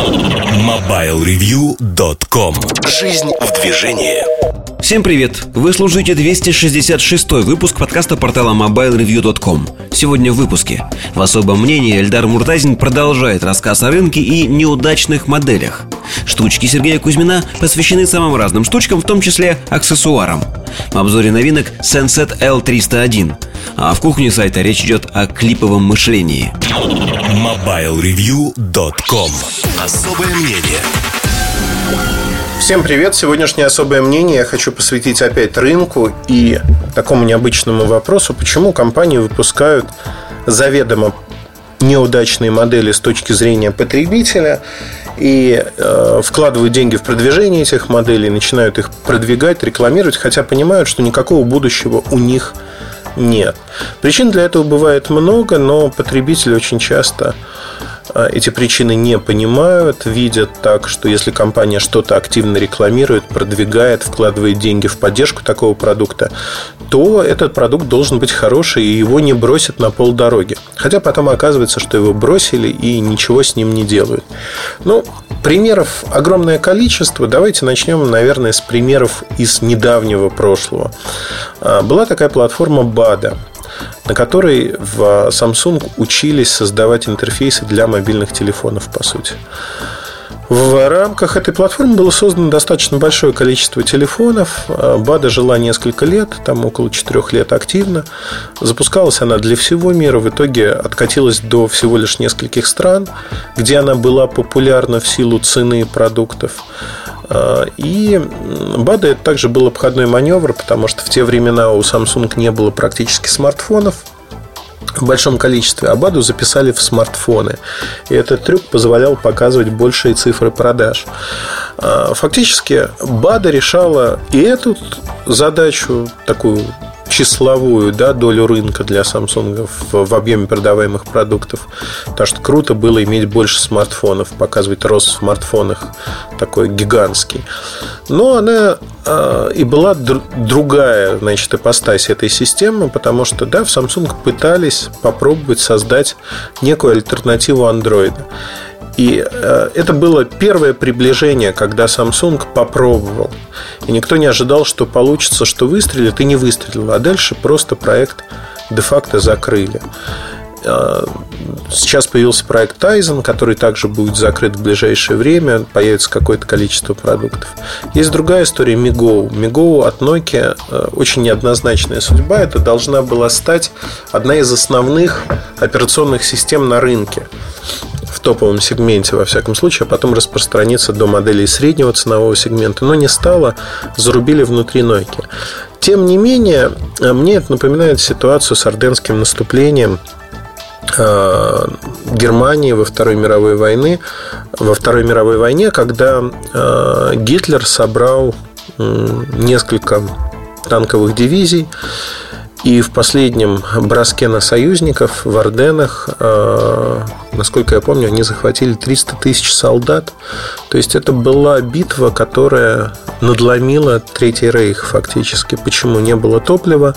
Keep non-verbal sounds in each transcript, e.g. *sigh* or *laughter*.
Yeah. MobileReview.com Жизнь в движении. Всем привет! Вы слушаете 266 выпуск подкаста портала MobileReview.com Сегодня в выпуске. В особом мнении Эльдар Муртазин продолжает рассказ о рынке и неудачных моделях. Штучки Сергея Кузьмина посвящены самым разным штучкам, в том числе аксессуарам. В обзоре новинок Senset L301 А в кухне сайта речь идет о клиповом мышлении. MobileReview.com Особое мнение Всем привет! Сегодняшнее особое мнение я хочу посвятить опять рынку и такому необычному вопросу, почему компании выпускают заведомо неудачные модели с точки зрения потребителя и э, вкладывают деньги в продвижение этих моделей, начинают их продвигать, рекламировать, хотя понимают, что никакого будущего у них нет. Причин для этого бывает много, но потребители очень часто эти причины не понимают, видят так, что если компания что-то активно рекламирует, продвигает, вкладывает деньги в поддержку такого продукта, то этот продукт должен быть хороший, и его не бросят на полдороги. Хотя потом оказывается, что его бросили и ничего с ним не делают. Ну, примеров огромное количество. Давайте начнем, наверное, с примеров из недавнего прошлого. А, была такая платформа BADA на которой в Samsung учились создавать интерфейсы для мобильных телефонов, по сути. В рамках этой платформы было создано достаточно большое количество телефонов. БАДа жила несколько лет, там около 4 лет активно. Запускалась она для всего мира, в итоге откатилась до всего лишь нескольких стран, где она была популярна в силу цены продуктов. А, и БАДа это также был обходной маневр, потому что в те времена у Samsung не было практически смартфонов в большом количестве, а БАДу записали в смартфоны. И этот трюк позволял показывать большие цифры продаж. А, фактически БАДа решала и эту задачу, такую числовую да, долю рынка для Samsung в, в объеме продаваемых продуктов. Потому что круто было иметь больше смартфонов, показывать рост в смартфонах такой гигантский. Но она э, и была др- другая значит, ипостась этой системы, потому что да, в Samsung пытались попробовать создать некую альтернативу Android. И э, это было первое приближение, когда Samsung попробовал. И никто не ожидал, что получится, что выстрелит, и не выстрелил. А дальше просто проект де-факто закрыли. Э, сейчас появился проект Tizen, который также будет закрыт в ближайшее время. Появится какое-то количество продуктов. Есть другая история Migo. Migo от Nokia э, очень неоднозначная судьба. Это должна была стать одна из основных операционных систем на рынке в топовом сегменте, во всяком случае, а потом распространиться до моделей среднего ценового сегмента, но не стало, зарубили внутри Nokia. Тем не менее, мне это напоминает ситуацию с орденским наступлением Германии во Второй мировой войны, во Второй мировой войне, когда э, Гитлер собрал несколько танковых дивизий и в последнем броске на союзников в Орденах, э, насколько я помню, они захватили 300 тысяч солдат. То есть это была битва, которая надломила Третий Рейх фактически. Почему? Не было топлива,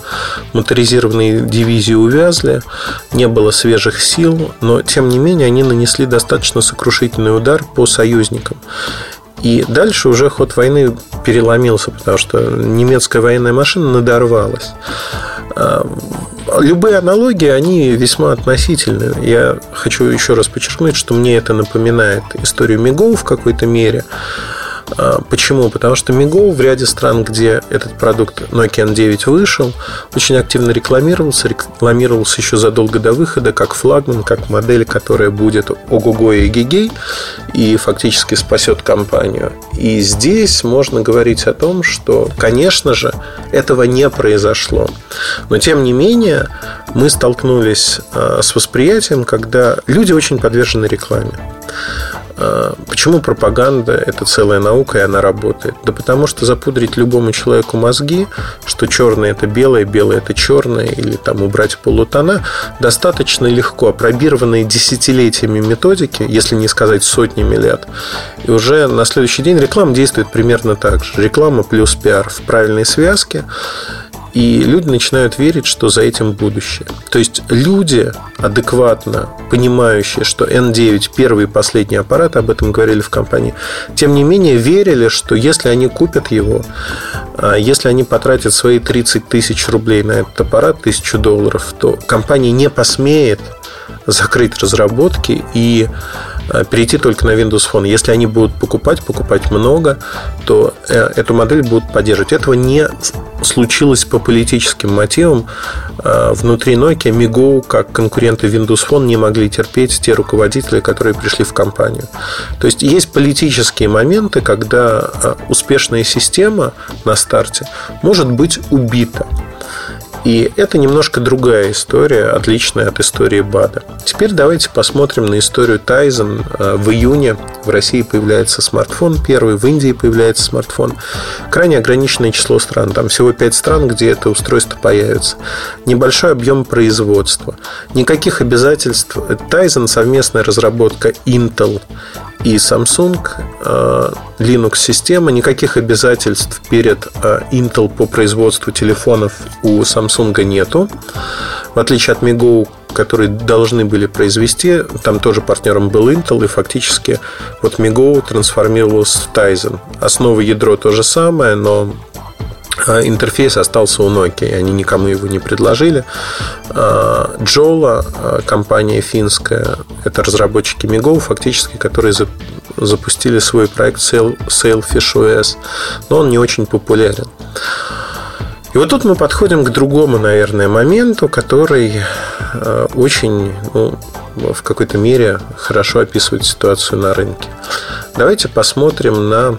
моторизированные дивизии увязли, не было свежих сил, но тем не менее они нанесли достаточно сокрушительный удар по союзникам. И дальше уже ход войны переломился, потому что немецкая военная машина надорвалась. А, любые аналогии, они весьма относительны. Я хочу еще раз подчеркнуть, что мне это напоминает историю Мигоу в какой-то мере. А, почему? Потому что Migo в ряде стран, где этот продукт Nokia N9 вышел, очень активно рекламировался, рекламировался еще задолго до выхода, как флагман, как модель, которая будет ого-го и гигей, и фактически спасет компанию. И здесь можно говорить о том, что, конечно же, этого не произошло. Но, тем не менее, мы столкнулись а, с восприятием, когда люди очень подвержены рекламе. А, почему пропаганда – это целая наука, и она работает? Да потому что запудрить любому человеку мозги, что черное – это белое, белое – это черное, или там убрать полутона, достаточно легко. Пробированные десятилетиями методики, если не сказать сотнями лет, и уже на следующий день реклама действует примерно так же. Реклама плюс пиар в правильной связке И люди начинают верить, что за этим будущее. То есть люди адекватно понимающие, что N9 первый и последний аппарат, об этом говорили в компании, тем не менее верили, что если они купят его, а, если они потратят свои 30 тысяч рублей на этот аппарат, тысячу долларов, то компания не посмеет закрыть разработки и перейти только на Windows Phone. Если они будут покупать, покупать много, то э, эту модель будут поддерживать. Этого не случилось по политическим мотивам. Э, внутри Nokia Migo, как конкуренты Windows Phone, не могли терпеть те руководители, которые пришли в компанию. То есть есть политические моменты, когда успешная система на старте может быть убита. И это немножко другая история, отличная от истории БАДа. Теперь давайте посмотрим на историю Тайзен. Э, в июне в России появляется смартфон первый, в Индии появляется смартфон. Крайне ограниченное число стран. Там всего 5 стран, где это устройство появится. Небольшой объем производства. Никаких обязательств. Тайзен совместная разработка Intel и Samsung э, Linux-система. Никаких обязательств перед э, Intel по производству телефонов у Samsung нету. В отличие от MiGo, которые должны были произвести, там тоже партнером был Intel, и фактически вот MiGo трансформировался в Tizen. Основа ядро то же самое, но интерфейс остался у Nokia, они никому его не предложили. Джола, а, компания финская, это разработчики Migo, фактически, которые запустили свой проект Sailfish OS, но он не очень популярен. И вот тут мы подходим к другому, наверное, моменту, который а, очень, ну, в какой-то мере хорошо описывает ситуацию на рынке. Давайте посмотрим на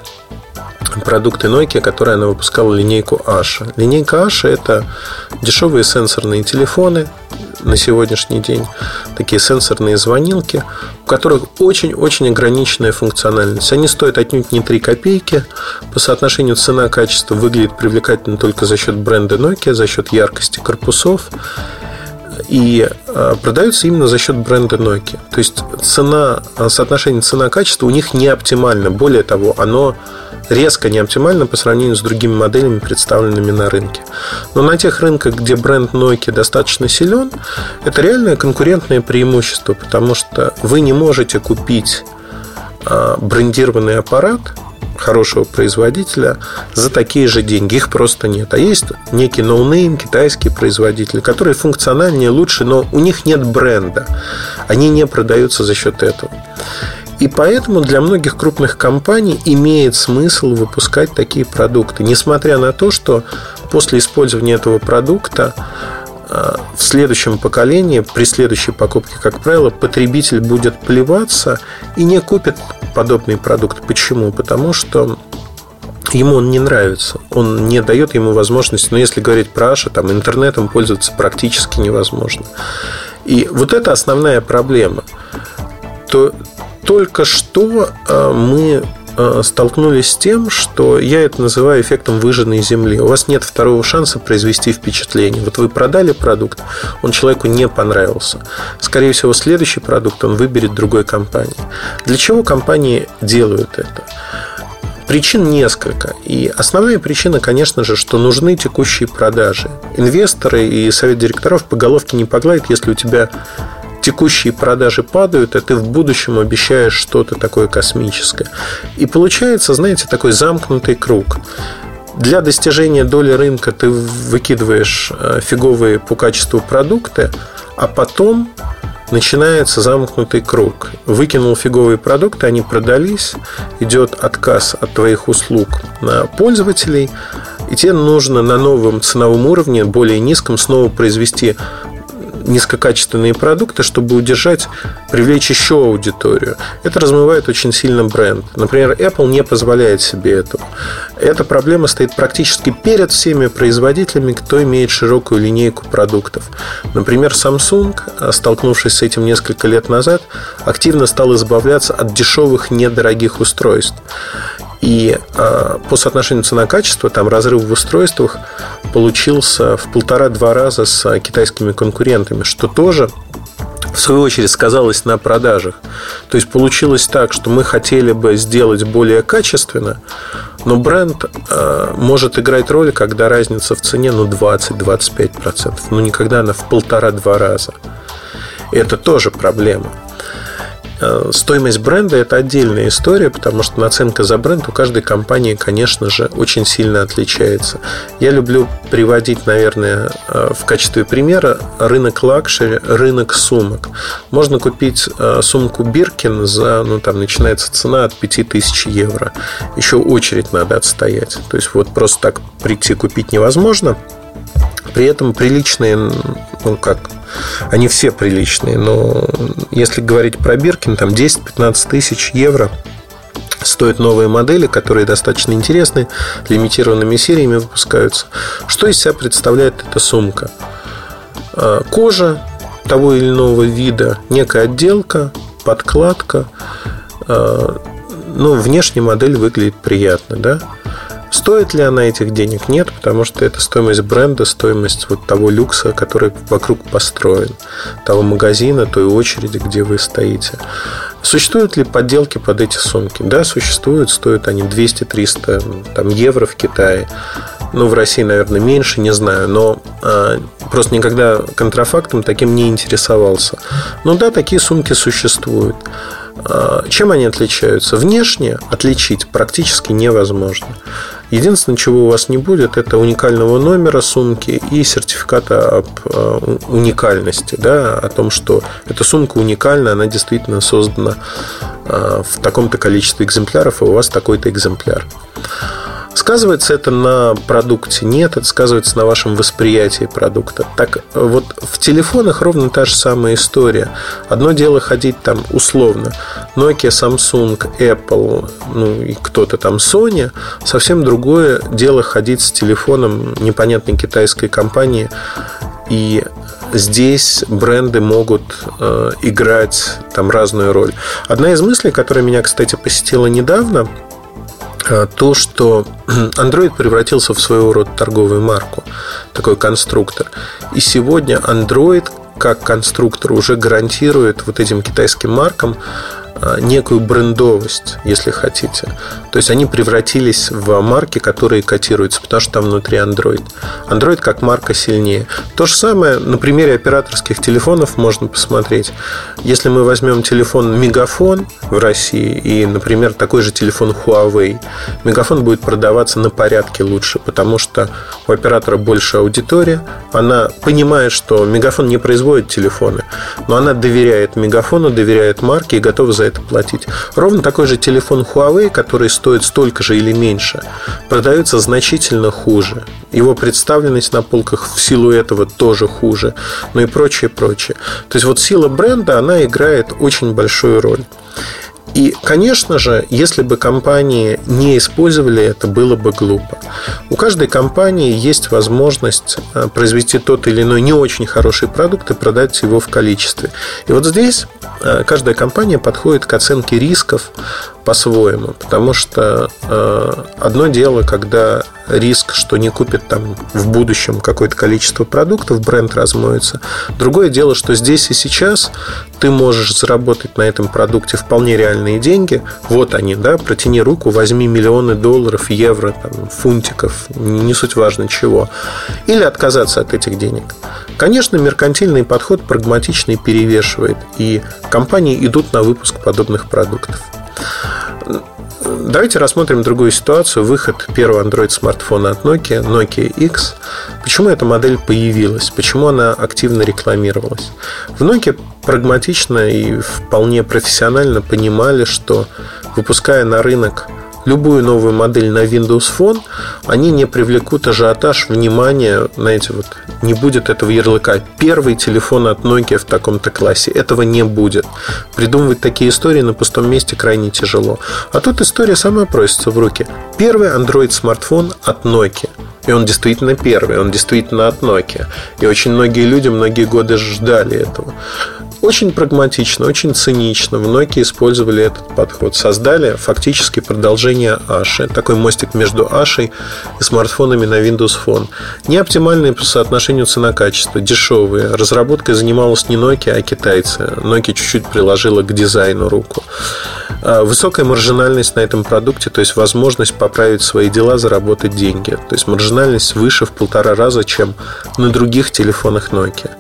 продукты Nokia, которые она выпускала линейку Asha. Линейка Asha – это дешевые сенсорные телефоны на сегодняшний день, такие сенсорные звонилки, у которых очень-очень ограниченная функциональность. Они стоят отнюдь не 3 копейки. По соотношению цена-качество выглядит привлекательно только за счет бренда Nokia, за счет яркости корпусов и а, продаются именно за счет бренда Nokia. То есть цена, соотношение цена-качество у них не оптимально. Более того, оно резко не оптимально по сравнению с другими моделями, представленными на рынке. Но на тех рынках, где бренд Nokia достаточно силен, это реальное конкурентное преимущество, потому что вы не можете купить а, брендированный аппарат хорошего производителя за такие же деньги. Их просто нет. А есть некий no-name, китайские производители, которые функциональнее, лучше, но у них нет бренда. Они не продаются за счет этого. И поэтому для многих крупных компаний имеет смысл выпускать такие продукты, несмотря на то, что после использования этого продукта в следующем поколении, при следующей покупке, как правило, потребитель будет плеваться и не купит подобный продукт. Почему? Потому что ему он не нравится. Он не дает ему возможности, но если говорить про Аша, там интернетом пользоваться практически невозможно. И вот это основная проблема. То только что э, мы э, столкнулись с тем, что я это называю эффектом выжженной земли. У вас нет второго шанса произвести впечатление. Вот вы продали продукт, он человеку не понравился. Скорее всего, следующий продукт он выберет другой компании. Для чего компании делают это? Причин несколько. И основная причина, конечно же, что нужны текущие продажи. Инвесторы и совет директоров по головке не погладят, если у тебя текущие продажи падают, а ты в будущем обещаешь что-то такое космическое. И получается, знаете, такой замкнутый круг. Для достижения доли рынка ты выкидываешь э, фиговые по качеству продукты, а потом начинается замкнутый круг. Выкинул фиговые продукты, они продались, идет отказ от твоих услуг на пользователей, и тебе нужно на новом ценовом уровне, более низком, снова произвести низкокачественные продукты, чтобы удержать, привлечь еще аудиторию. Это размывает очень сильно бренд. Например, Apple не позволяет себе этого. Эта проблема стоит практически перед всеми производителями, кто имеет широкую линейку продуктов. Например, Samsung, столкнувшись с этим несколько лет назад, активно стал избавляться от дешевых недорогих устройств. И э, по соотношению цена-качество, там разрыв в устройствах получился в полтора-два раза с китайскими конкурентами, что тоже в свою очередь сказалось на продажах. То есть получилось так, что мы хотели бы сделать более качественно, Но бренд э, может играть роль, когда разница в цене ну, 20-25%. Ну, никогда она в полтора-два раза. Это тоже проблема. Э, стоимость бренда – это отдельная история, потому что наценка за бренд у каждой компании, конечно же, очень сильно отличается. Я люблю приводить, наверное, э, в качестве примера рынок luxury, рынок сумок. Можно купить э, сумку Биркин за, ну, там начинается цена от 5000 евро. Еще очередь надо отстоять. То есть, вот просто так прийти купить невозможно. При этом приличные, ну как, они все приличные, но если говорить про Биркин, там 10-15 тысяч евро стоят новые модели, которые достаточно интересны, лимитированными сериями выпускаются. Что из себя представляет эта сумка? А, кожа того или иного вида, некая отделка, подкладка. А, ну, внешне модель выглядит приятно, да? Стоит ли она этих денег? Нет, потому что это стоимость бренда, стоимость вот того люкса, который вокруг построен, того магазина, той очереди, где вы стоите. Существуют ли подделки под эти сумки? Да, существуют. Стоят они 200-300 там, евро в Китае. Ну, в России, наверное, меньше, не знаю. Но э, просто никогда контрафактом таким не интересовался. Но да, такие сумки существуют. Э, чем они отличаются? Внешне отличить практически невозможно. Единственное, чего у вас не будет, это уникального номера сумки и сертификата об э, уникальности, да, о том, что эта сумка уникальна, она действительно создана э, в таком-то количестве экземпляров, и у вас такой-то экземпляр. Сказывается это на продукте? Нет, это сказывается на вашем восприятии продукта. Так вот в телефонах ровно та же самая история. Одно дело ходить там условно. Nokia, Samsung, Apple, ну и кто-то там Sony. Совсем другое дело ходить с телефоном непонятной китайской компании и здесь бренды могут э, играть там разную роль. Одна из мыслей, которая меня, кстати, посетила недавно, то, что *clears throat* Android превратился в своего рода торговую марку, такой конструктор. И сегодня Android как конструктор уже гарантирует вот этим китайским маркам а, некую брендовость, если хотите. То есть они превратились в марки, которые котируются, потому что там внутри Android. Android как марка сильнее. То же самое на примере операторских телефонов можно посмотреть. Если мы возьмем телефон Мегафон в России и, например, такой же телефон Huawei, Мегафон будет продаваться на порядке лучше, потому что у оператора больше аудитория, она понимает, что Мегафон не производит телефоны, но она доверяет Мегафону, доверяет марке и готова за это платить. Ровно такой же телефон Huawei, который стоит столько же или меньше, продается значительно хуже. Его представленность на полках в силу этого тоже хуже. Ну и прочее, прочее. То есть вот сила бренда, она играет очень большую роль. И, конечно же, если бы компании не использовали это, было бы глупо. У каждой компании есть возможность э, произвести тот или иной не очень хороший продукт и продать его в количестве. И вот здесь э, каждая компания подходит к оценке рисков по-своему, потому что э, одно дело, когда риск, что не купит там в будущем какое-то количество продуктов, бренд размоется. Другое дело, что здесь и сейчас ты можешь заработать на этом продукте вполне реальные деньги. Вот они, да, протяни руку, возьми миллионы долларов, евро, там, фунтиков, не суть важно чего. Или отказаться от этих денег. Конечно, меркантильный подход прагматичный перевешивает, и компании идут на выпуск подобных продуктов. Давайте рассмотрим другую ситуацию. Выход первого Android-смартфона от Nokia, Nokia X. Почему эта модель появилась? Почему она активно рекламировалась? В Nokia прагматично и вполне профессионально понимали, что выпуская на рынок любую новую модель на Windows Phone, они не привлекут ажиотаж, внимания, знаете, вот не будет этого ярлыка. Первый телефон от Nokia в таком-то классе. Этого не будет. Придумывать такие истории на пустом месте крайне тяжело. А тут история сама просится в руки. Первый Android-смартфон от Nokia. И он действительно первый, он действительно от Nokia. И очень многие люди многие годы ждали этого. Очень прагматично, очень цинично. Nokia использовали этот подход. Создали фактически продолжение Аши. Такой мостик между Ашей и смартфонами на Windows Phone. Не оптимальные по соотношению цена-качество, дешевые. Разработкой занималась не Nokia, а китайцы. Nokia чуть-чуть приложила к дизайну руку. А, высокая маржинальность на этом продукте, то есть возможность поправить свои дела, заработать деньги. То есть маржинальность выше в полтора раза, чем на других телефонах Nokia.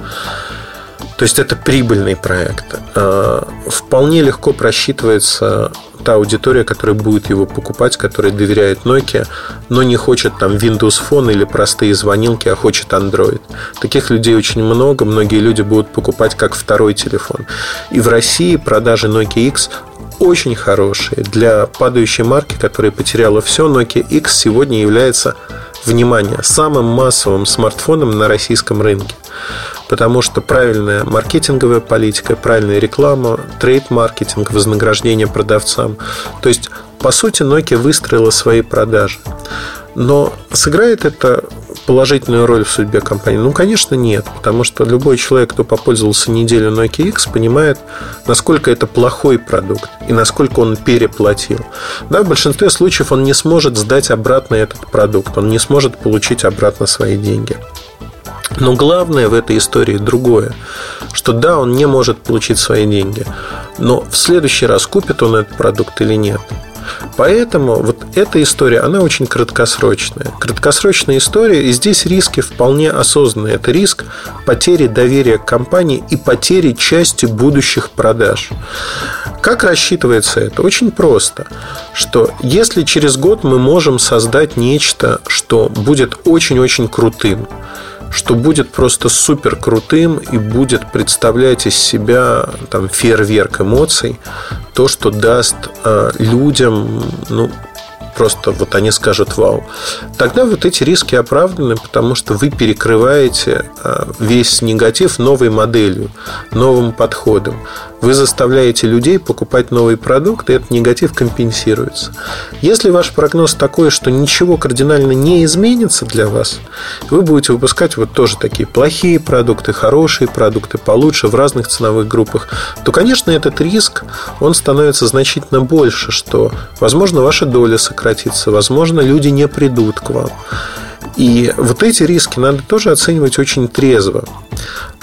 То есть это прибыльный проект. А, вполне легко просчитывается та аудитория, которая будет его покупать, которая доверяет Nokia, но не хочет там Windows Phone или простые звонилки, а хочет Android. Таких людей очень много. Многие люди будут покупать как второй телефон. И в России продажи Nokia X очень хорошие. Для падающей марки, которая потеряла все, Nokia X сегодня является, внимание, самым массовым смартфоном на российском рынке потому что правильная маркетинговая политика, правильная реклама, трейд-маркетинг, вознаграждение продавцам. То есть, по сути, Nokia выстроила свои продажи. Но сыграет это положительную роль в судьбе компании? Ну, конечно, нет, потому что любой человек, кто попользовался неделю Nokia X, понимает, насколько это плохой продукт и насколько он переплатил. Да, в большинстве случаев он не сможет сдать обратно этот продукт, он не сможет получить обратно свои деньги. Но главное в этой истории другое, что да, он не может получить свои деньги, но в следующий раз купит он этот продукт или нет. Поэтому вот эта история, она очень краткосрочная. Краткосрочная история, и здесь риски вполне осознанные. Это риск потери доверия к компании и потери части будущих продаж. Как рассчитывается это? Очень просто, что если через год мы можем создать нечто, что будет очень-очень крутым, что будет просто супер крутым и будет представлять из себя там фейерверк эмоций, то, что даст э, людям, ну, просто вот они скажут «Вау». Тогда вот эти риски оправданы, потому что вы перекрываете а, весь негатив новой моделью, новым подходом. Вы заставляете людей покупать новый продукт, и этот негатив компенсируется. Если ваш прогноз такой, что ничего кардинально не изменится для вас, вы будете выпускать вот тоже такие плохие продукты, хорошие продукты, получше в разных ценовых группах, то, конечно, этот риск, он становится значительно больше, что, возможно, ваша доля сократится, возможно, люди не придут к вам. И вот эти риски надо тоже оценивать очень трезво.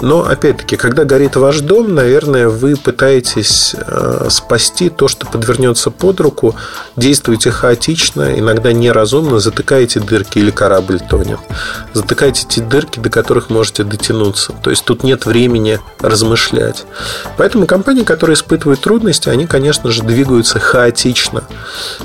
Но, опять-таки, когда горит ваш дом, наверное, вы пытаетесь э, спасти то, что подвернется под руку, действуете хаотично, иногда неразумно, затыкаете дырки или корабль тонет. Затыкаете те дырки, до которых можете дотянуться. То есть тут нет времени размышлять. Поэтому компании, которые испытывают трудности, они, конечно же, двигаются хаотично.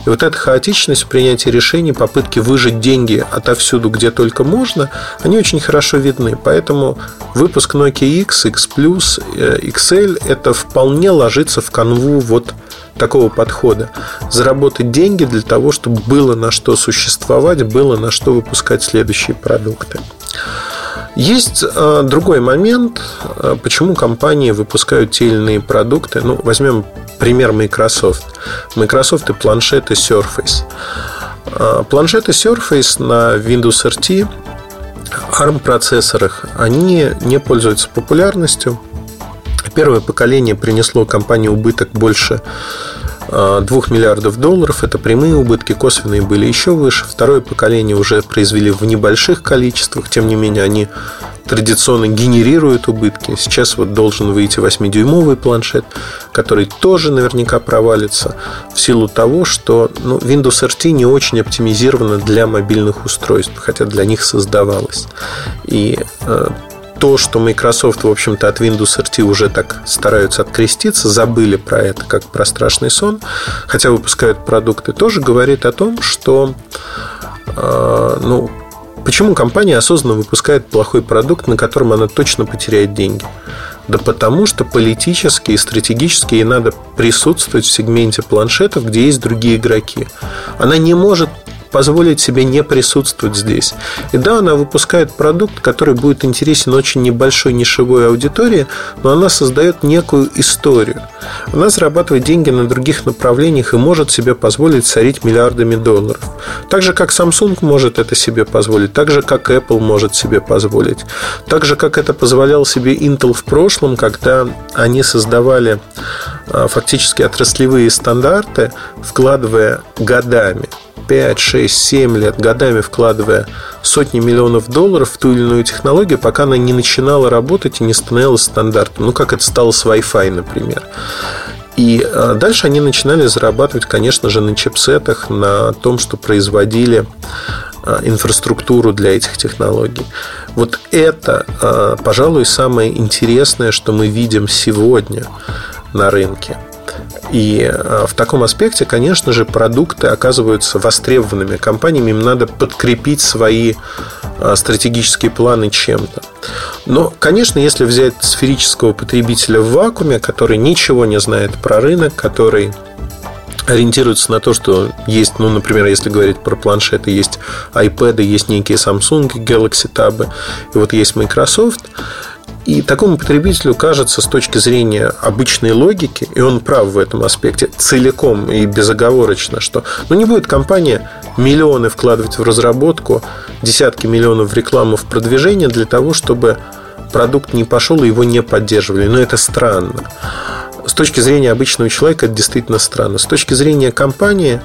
И вот эта хаотичность в принятии решений, попытки выжить деньги отовсюду, где только можно, они очень хорошо видны. Поэтому выпуск Nokia X, X Plus, э, XL это вполне ложится в канву вот такого подхода. Заработать деньги для того, чтобы было на что существовать, было на что выпускать следующие продукты. Есть э, другой момент, э, почему компании выпускают те или иные продукты. Ну, возьмем пример Microsoft. Microsoft и планшеты Surface. Э, планшеты Surface на Windows RT ARM-процессорах, они не пользуются популярностью. Первое поколение принесло компании убыток больше 2 а, миллиардов долларов. Это прямые убытки, косвенные были еще выше. Второе поколение уже произвели в небольших количествах, тем не менее они традиционно генерируют убытки. Сейчас вот должен выйти 8-дюймовый планшет, который тоже наверняка провалится в силу того, что ну, Windows RT не очень оптимизирована для мобильных устройств, хотя для них создавалась. И э, то, что Microsoft, в общем-то, от Windows RT уже так стараются откреститься, забыли про это, как про страшный сон, хотя выпускают продукты, тоже говорит о том, что э, ну, Почему компания осознанно выпускает плохой продукт, на котором она точно потеряет деньги? Да потому что политически и стратегически ей надо присутствовать в сегменте планшетов, где есть другие игроки. Она не может позволить себе не присутствовать здесь. И да, она выпускает продукт, который будет интересен очень небольшой нишевой аудитории, но она создает некую историю. Она зарабатывает деньги на других направлениях и может себе позволить царить миллиардами долларов. Так же, как Samsung может это себе позволить, так же, как Apple может себе позволить. Так же, как это позволял себе Intel в прошлом, когда они создавали а, фактически отраслевые стандарты, вкладывая годами 5, 6, 7 лет, годами вкладывая сотни миллионов долларов в ту или иную технологию, пока она не начинала работать и не становилась стандартом. Ну, как это стало с Wi-Fi, например. И а, дальше они начинали зарабатывать, конечно же, на чипсетах, на том, что производили а, инфраструктуру для этих технологий. Вот это, а, пожалуй, самое интересное, что мы видим сегодня на рынке. И э, в таком аспекте, конечно же, продукты оказываются востребованными компаниями. Им надо подкрепить свои э, стратегические планы чем-то. Но, конечно, если взять сферического потребителя в вакууме, который ничего не знает про рынок, который ориентируется на то, что есть, ну, например, если говорить про планшеты, есть iPad, есть некие Samsung, Galaxy Tab, и вот есть Microsoft, и такому потребителю кажется с точки зрения обычной логики, и он прав в этом аспекте, целиком и безоговорочно, что ну, не будет компания миллионы вкладывать в разработку, десятки миллионов в рекламу, в продвижение для того, чтобы продукт не пошел и его не поддерживали. Но это странно. С точки зрения обычного человека это действительно странно. С точки зрения компании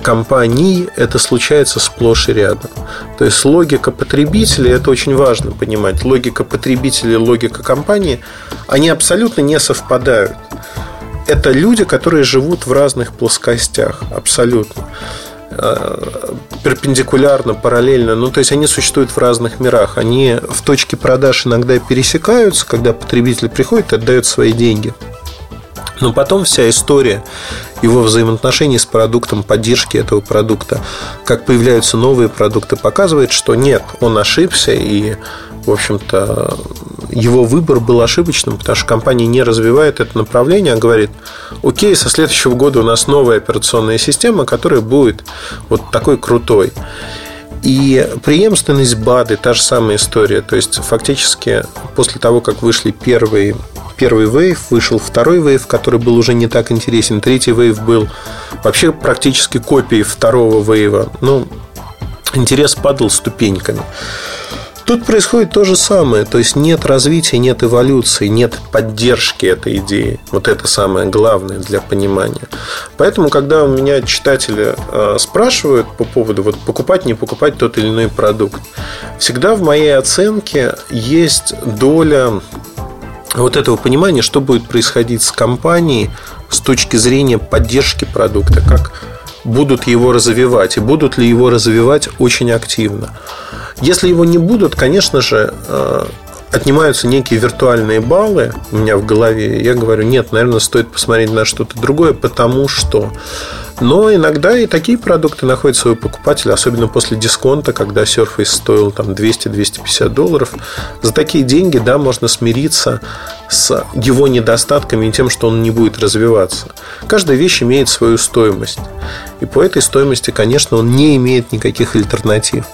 компаний это случается сплошь и рядом. То есть логика потребителя, это очень важно понимать, логика потребителя и логика компании, они абсолютно не совпадают. Это люди, которые живут в разных плоскостях, абсолютно э, перпендикулярно, параллельно. Ну, то есть они существуют в разных мирах. Они в точке продаж иногда пересекаются, когда потребитель приходит и отдает свои деньги. Но потом вся история его взаимоотношений с продуктом, поддержки этого продукта, как появляются новые продукты, показывает, что нет, он ошибся, и, в общем-то, его выбор был ошибочным, потому что компания не развивает это направление, а говорит, окей, со следующего года у нас новая операционная система, которая будет вот такой крутой. И преемственность БАДы та же самая история. То есть, фактически, после того, как вышли первые первый вейв, вышел второй вейв, который был уже не так интересен. Третий вейв был вообще практически копией второго вейва. Ну, интерес падал ступеньками. Тут происходит то же самое, то есть нет развития, нет эволюции, нет поддержки этой идеи. Вот это самое главное для понимания. Поэтому, когда у меня читатели э, спрашивают по поводу вот покупать, не покупать тот или иной продукт, всегда в моей оценке есть доля вот этого понимания, что будет происходить с компанией с точки зрения поддержки продукта, как будут его развивать, и будут ли его развивать очень активно. Если его не будут, конечно же, э, отнимаются некие виртуальные баллы у меня в голове. Я говорю, нет, наверное, стоит посмотреть на что-то другое, потому что но иногда и такие продукты находят своего покупателя, особенно после дисконта, когда Surface стоил там 200-250 долларов. За такие деньги, да, можно смириться с его недостатками и тем, что он не будет развиваться. Каждая вещь имеет свою стоимость. И по этой стоимости, конечно, он не имеет никаких альтернатив.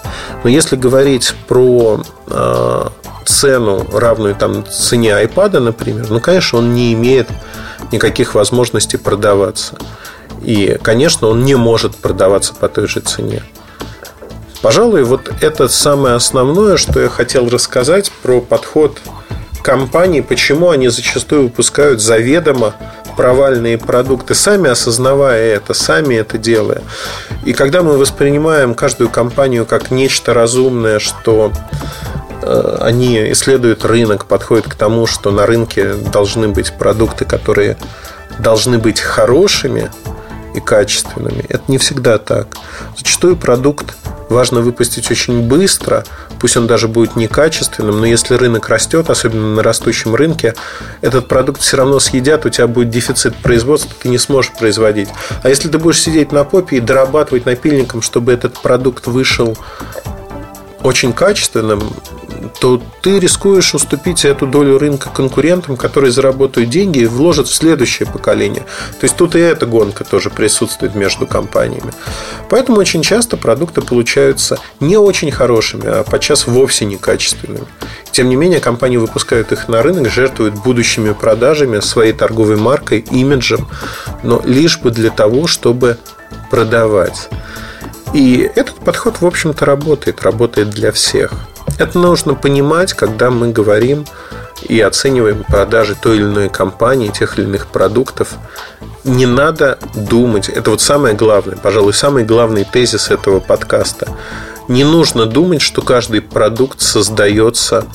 Но если говорить про э, цену, равную там цене iPad, например, ну, конечно, он не имеет никаких возможностей продаваться. И, конечно, он не может продаваться по той же цене. Пожалуй, вот это самое основное, что я хотел рассказать про подход компаний, почему они зачастую выпускают заведомо провальные продукты, сами осознавая это, сами это делая. И когда мы воспринимаем каждую компанию как нечто разумное, что э, они исследуют рынок, подходят к тому, что на рынке должны быть продукты, которые должны быть хорошими, и качественными. Это не всегда так. Зачастую продукт важно выпустить очень быстро, пусть он даже будет некачественным, но если рынок растет, особенно на растущем рынке, этот продукт все равно съедят, у тебя будет дефицит производства, ты не сможешь производить. А если ты будешь сидеть на попе и дорабатывать напильником, чтобы этот продукт вышел очень качественным, то ты рискуешь уступить эту долю рынка конкурентам, которые заработают деньги и вложат в следующее поколение. То есть тут и эта гонка тоже присутствует между компаниями. Поэтому очень часто продукты получаются не очень хорошими, а подчас вовсе некачественными. Тем не менее, компании выпускают их на рынок, жертвуют будущими продажами, своей торговой маркой, имиджем, но лишь бы для того, чтобы продавать. И этот подход, в общем-то, работает, работает для всех. Это нужно понимать, когда мы говорим и оцениваем продажи той или иной компании, тех или иных продуктов. Не надо думать, это вот самое главное, пожалуй, самый главный тезис этого подкаста. Не нужно думать, что каждый продукт создается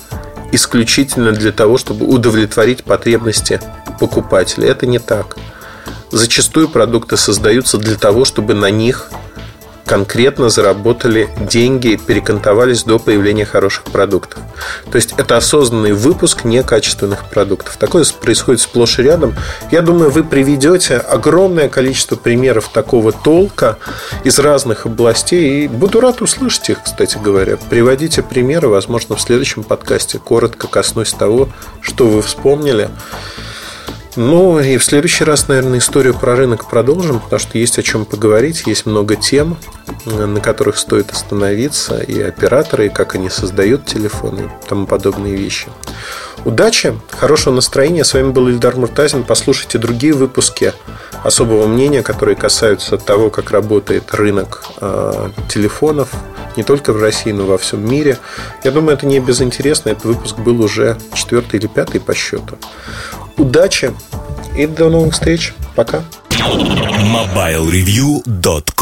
исключительно для того, чтобы удовлетворить потребности покупателя. Это не так. Зачастую продукты создаются для того, чтобы на них конкретно заработали деньги, перекантовались до появления хороших продуктов. То есть это осознанный выпуск некачественных продуктов. Такое происходит сплошь и рядом. Я думаю, вы приведете огромное количество примеров такого толка из разных областей. И буду рад услышать их, кстати говоря. Приводите примеры, возможно, в следующем подкасте коротко коснусь того, что вы вспомнили. Ну и в следующий раз, наверное, историю про рынок продолжим, потому что есть о чем поговорить, есть много тем, на которых стоит остановиться, и операторы, и как они создают телефоны и тому подобные вещи. Удачи, хорошего настроения. С вами был Ильдар Муртазин. Послушайте другие выпуски особого мнения, которые касаются того, как работает рынок э, телефонов, не только в России, но во всем мире. Я думаю, это не безинтересно. Этот выпуск был уже четвертый или пятый по счету. Удачи и до новых встреч. Пока. MobileReview.com